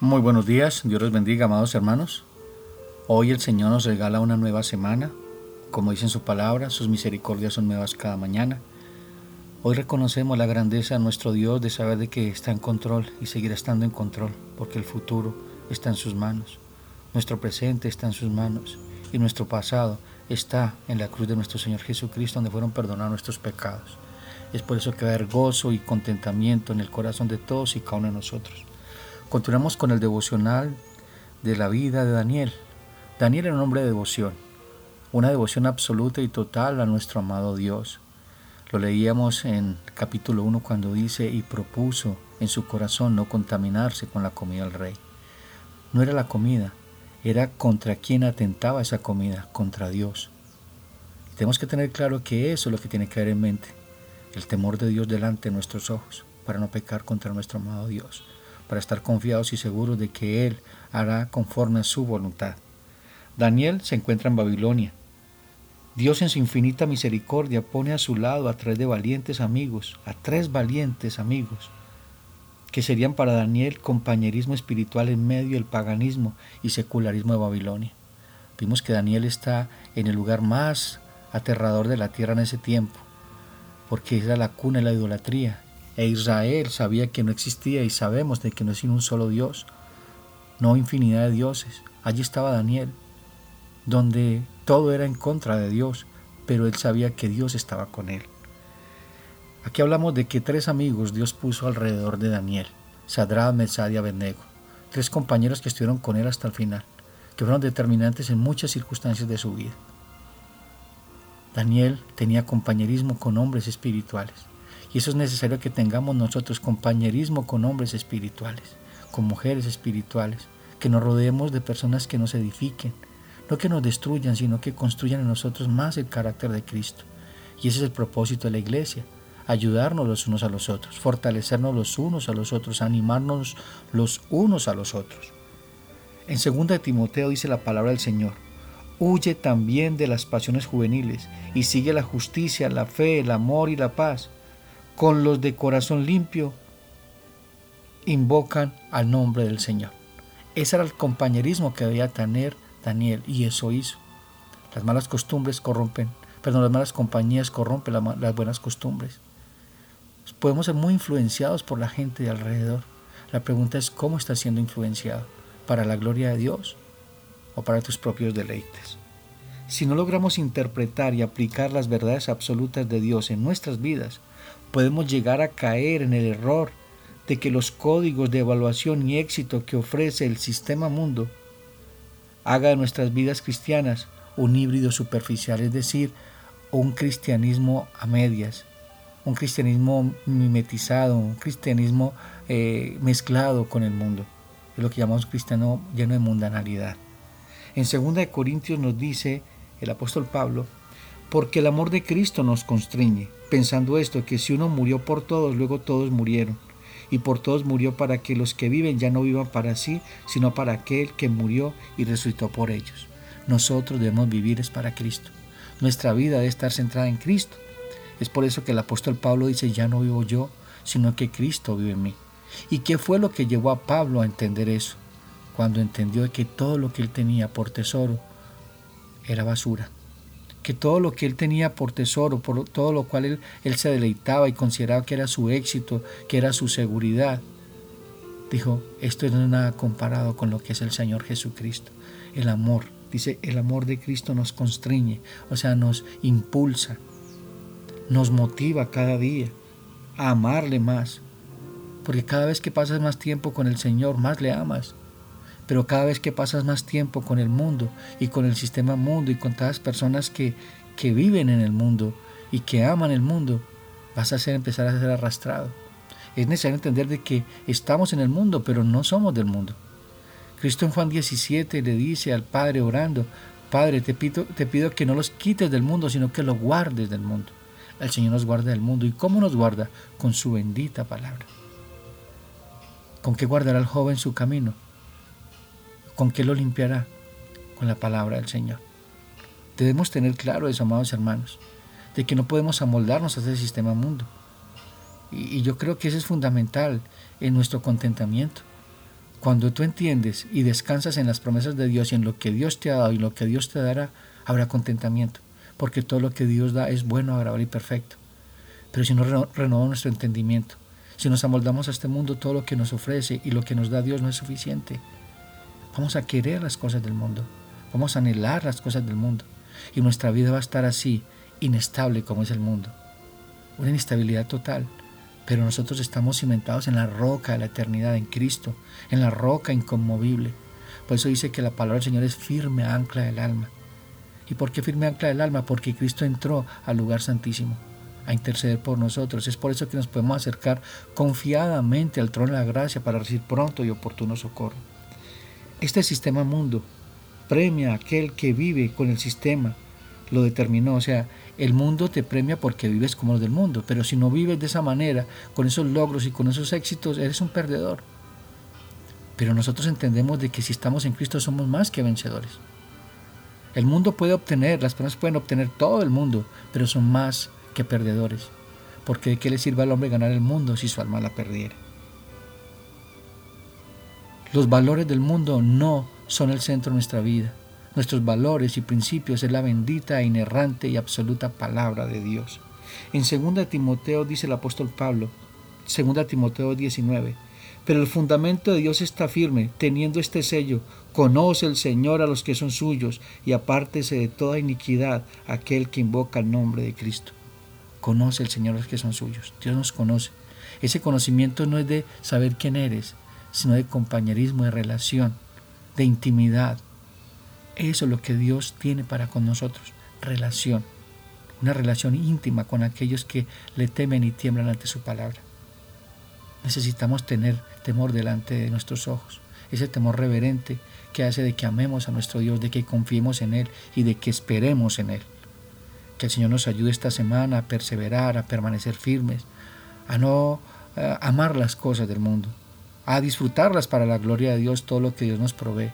Muy buenos días, Dios los bendiga, amados hermanos. Hoy el Señor nos regala una nueva semana. Como dice en su palabra, sus misericordias son nuevas cada mañana. Hoy reconocemos la grandeza de nuestro Dios de saber de que está en control y seguirá estando en control, porque el futuro está en sus manos. Nuestro presente está en sus manos y nuestro pasado está en la cruz de nuestro Señor Jesucristo, donde fueron perdonados nuestros pecados. Es por eso que va a haber gozo y contentamiento en el corazón de todos y cada uno de nosotros. Continuamos con el devocional de la vida de Daniel. Daniel era un hombre de devoción, una devoción absoluta y total a nuestro amado Dios. Lo leíamos en capítulo 1 cuando dice, y propuso en su corazón no contaminarse con la comida del rey. No era la comida, era contra quien atentaba esa comida, contra Dios. tenemos que tener claro que eso es lo que tiene que haber en mente, el temor de Dios delante de nuestros ojos, para no pecar contra nuestro amado Dios para estar confiados y seguros de que Él hará conforme a su voluntad. Daniel se encuentra en Babilonia. Dios en su infinita misericordia pone a su lado a tres de valientes amigos, a tres valientes amigos, que serían para Daniel compañerismo espiritual en medio del paganismo y secularismo de Babilonia. Vimos que Daniel está en el lugar más aterrador de la tierra en ese tiempo, porque era la cuna de la idolatría e Israel sabía que no existía y sabemos de que no es sino un solo Dios, no infinidad de dioses. Allí estaba Daniel, donde todo era en contra de Dios, pero él sabía que Dios estaba con él. Aquí hablamos de que tres amigos Dios puso alrededor de Daniel, Sadrad, Mesad y Abednego, tres compañeros que estuvieron con él hasta el final, que fueron determinantes en muchas circunstancias de su vida. Daniel tenía compañerismo con hombres espirituales. Y eso es necesario que tengamos nosotros compañerismo con hombres espirituales, con mujeres espirituales, que nos rodeemos de personas que nos edifiquen, no que nos destruyan, sino que construyan en nosotros más el carácter de Cristo. Y ese es el propósito de la iglesia, ayudarnos los unos a los otros, fortalecernos los unos a los otros, animarnos los unos a los otros. En 2 Timoteo dice la palabra del Señor, huye también de las pasiones juveniles y sigue la justicia, la fe, el amor y la paz con los de corazón limpio invocan al nombre del Señor. Ese era el compañerismo que debía tener Daniel y eso hizo. Las malas costumbres corrompen, perdón, las malas compañías corrompen las buenas costumbres. Podemos ser muy influenciados por la gente de alrededor. La pregunta es cómo estás siendo influenciado, para la gloria de Dios o para tus propios deleites. Si no logramos interpretar y aplicar las verdades absolutas de Dios en nuestras vidas, podemos llegar a caer en el error de que los códigos de evaluación y éxito que ofrece el sistema mundo haga de nuestras vidas cristianas un híbrido superficial, es decir, un cristianismo a medias, un cristianismo mimetizado, un cristianismo eh, mezclado con el mundo. Es lo que llamamos cristiano lleno de mundanalidad. En 2 Corintios nos dice el apóstol Pablo, porque el amor de Cristo nos constriñe, pensando esto, que si uno murió por todos, luego todos murieron. Y por todos murió para que los que viven ya no vivan para sí, sino para aquel que murió y resucitó por ellos. Nosotros debemos vivir es para Cristo. Nuestra vida debe estar centrada en Cristo. Es por eso que el apóstol Pablo dice, ya no vivo yo, sino que Cristo vive en mí. ¿Y qué fue lo que llevó a Pablo a entender eso? Cuando entendió que todo lo que él tenía por tesoro era basura que todo lo que él tenía por tesoro, por todo lo cual él, él se deleitaba y consideraba que era su éxito, que era su seguridad, dijo, esto no es nada comparado con lo que es el Señor Jesucristo. El amor, dice, el amor de Cristo nos constriñe, o sea, nos impulsa, nos motiva cada día a amarle más, porque cada vez que pasas más tiempo con el Señor, más le amas. Pero cada vez que pasas más tiempo con el mundo y con el sistema mundo y con todas las personas que, que viven en el mundo y que aman el mundo, vas a ser, empezar a ser arrastrado. Es necesario entender de que estamos en el mundo, pero no somos del mundo. Cristo en Juan 17 le dice al Padre orando, Padre, te pido, te pido que no los quites del mundo, sino que los guardes del mundo. El Señor nos guarda del mundo. ¿Y cómo nos guarda? Con su bendita palabra. ¿Con qué guardará el joven su camino? ¿Con qué lo limpiará? Con la palabra del Señor. Debemos tener claro eso, amados hermanos, de que no podemos amoldarnos a ese sistema mundo. Y, yo creo que eso es fundamental en nuestro contentamiento. Cuando tú entiendes y descansas en las promesas de Dios y en lo que Dios te ha dado y lo que Dios te dará, habrá contentamiento, porque todo lo que Dios da es bueno, agradable y perfecto. Pero si no renovamos nuestro entendimiento, si nos amoldamos a este mundo, todo lo que nos ofrece y lo que nos da Dios no es suficiente. Vamos a querer las cosas del mundo, vamos a anhelar las cosas del mundo, y nuestra vida va a estar así, inestable como es el mundo. Una inestabilidad total, pero nosotros estamos cimentados en la roca de la eternidad, en Cristo, en la roca inconmovible. Por eso dice que la palabra del Señor es firme ancla del alma. ¿Y por qué firme ancla del alma? Porque Cristo entró al lugar santísimo a interceder por nosotros. Es por eso que nos podemos acercar confiadamente al trono de la gracia para recibir pronto y oportuno socorro. Este sistema mundo premia a aquel que vive con el sistema, lo determinó. O sea, el mundo te premia porque vives como los del mundo, pero si no vives de esa manera, con esos logros y con esos éxitos, eres un perdedor. Pero nosotros entendemos de que si estamos en Cristo somos más que vencedores. El mundo puede obtener, las personas pueden obtener todo el mundo, pero son más que perdedores. Porque de qué le sirve al hombre ganar el mundo si su alma la perdiera. Los valores del mundo no son el centro de nuestra vida. Nuestros valores y principios es la bendita, inerrante y absoluta palabra de Dios. En 2 Timoteo dice el apóstol Pablo, 2 Timoteo 19, pero el fundamento de Dios está firme, teniendo este sello, conoce el Señor a los que son suyos y apártese de toda iniquidad aquel que invoca el nombre de Cristo. Conoce el Señor a los que son suyos, Dios nos conoce. Ese conocimiento no es de saber quién eres, sino de compañerismo, de relación, de intimidad, eso es lo que Dios tiene para con nosotros, relación, una relación íntima con aquellos que le temen y tiemblan ante su palabra. Necesitamos tener temor delante de nuestros ojos, ese temor reverente que hace de que amemos a nuestro Dios, de que confiemos en Él y de que esperemos en Él. Que el Señor nos ayude esta semana a perseverar, a permanecer firmes, a no eh, amar las cosas del mundo, a disfrutarlas para la gloria de Dios, todo lo que Dios nos provee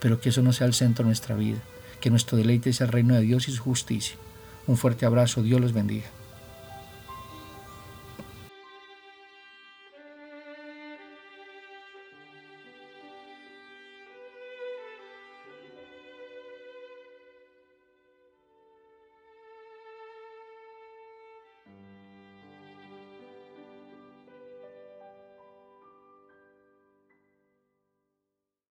pero que eso no sea el centro de nuestra vida, que nuestro deleite sea el reino de Dios y su justicia. Un fuerte abrazo, Dios los bendiga.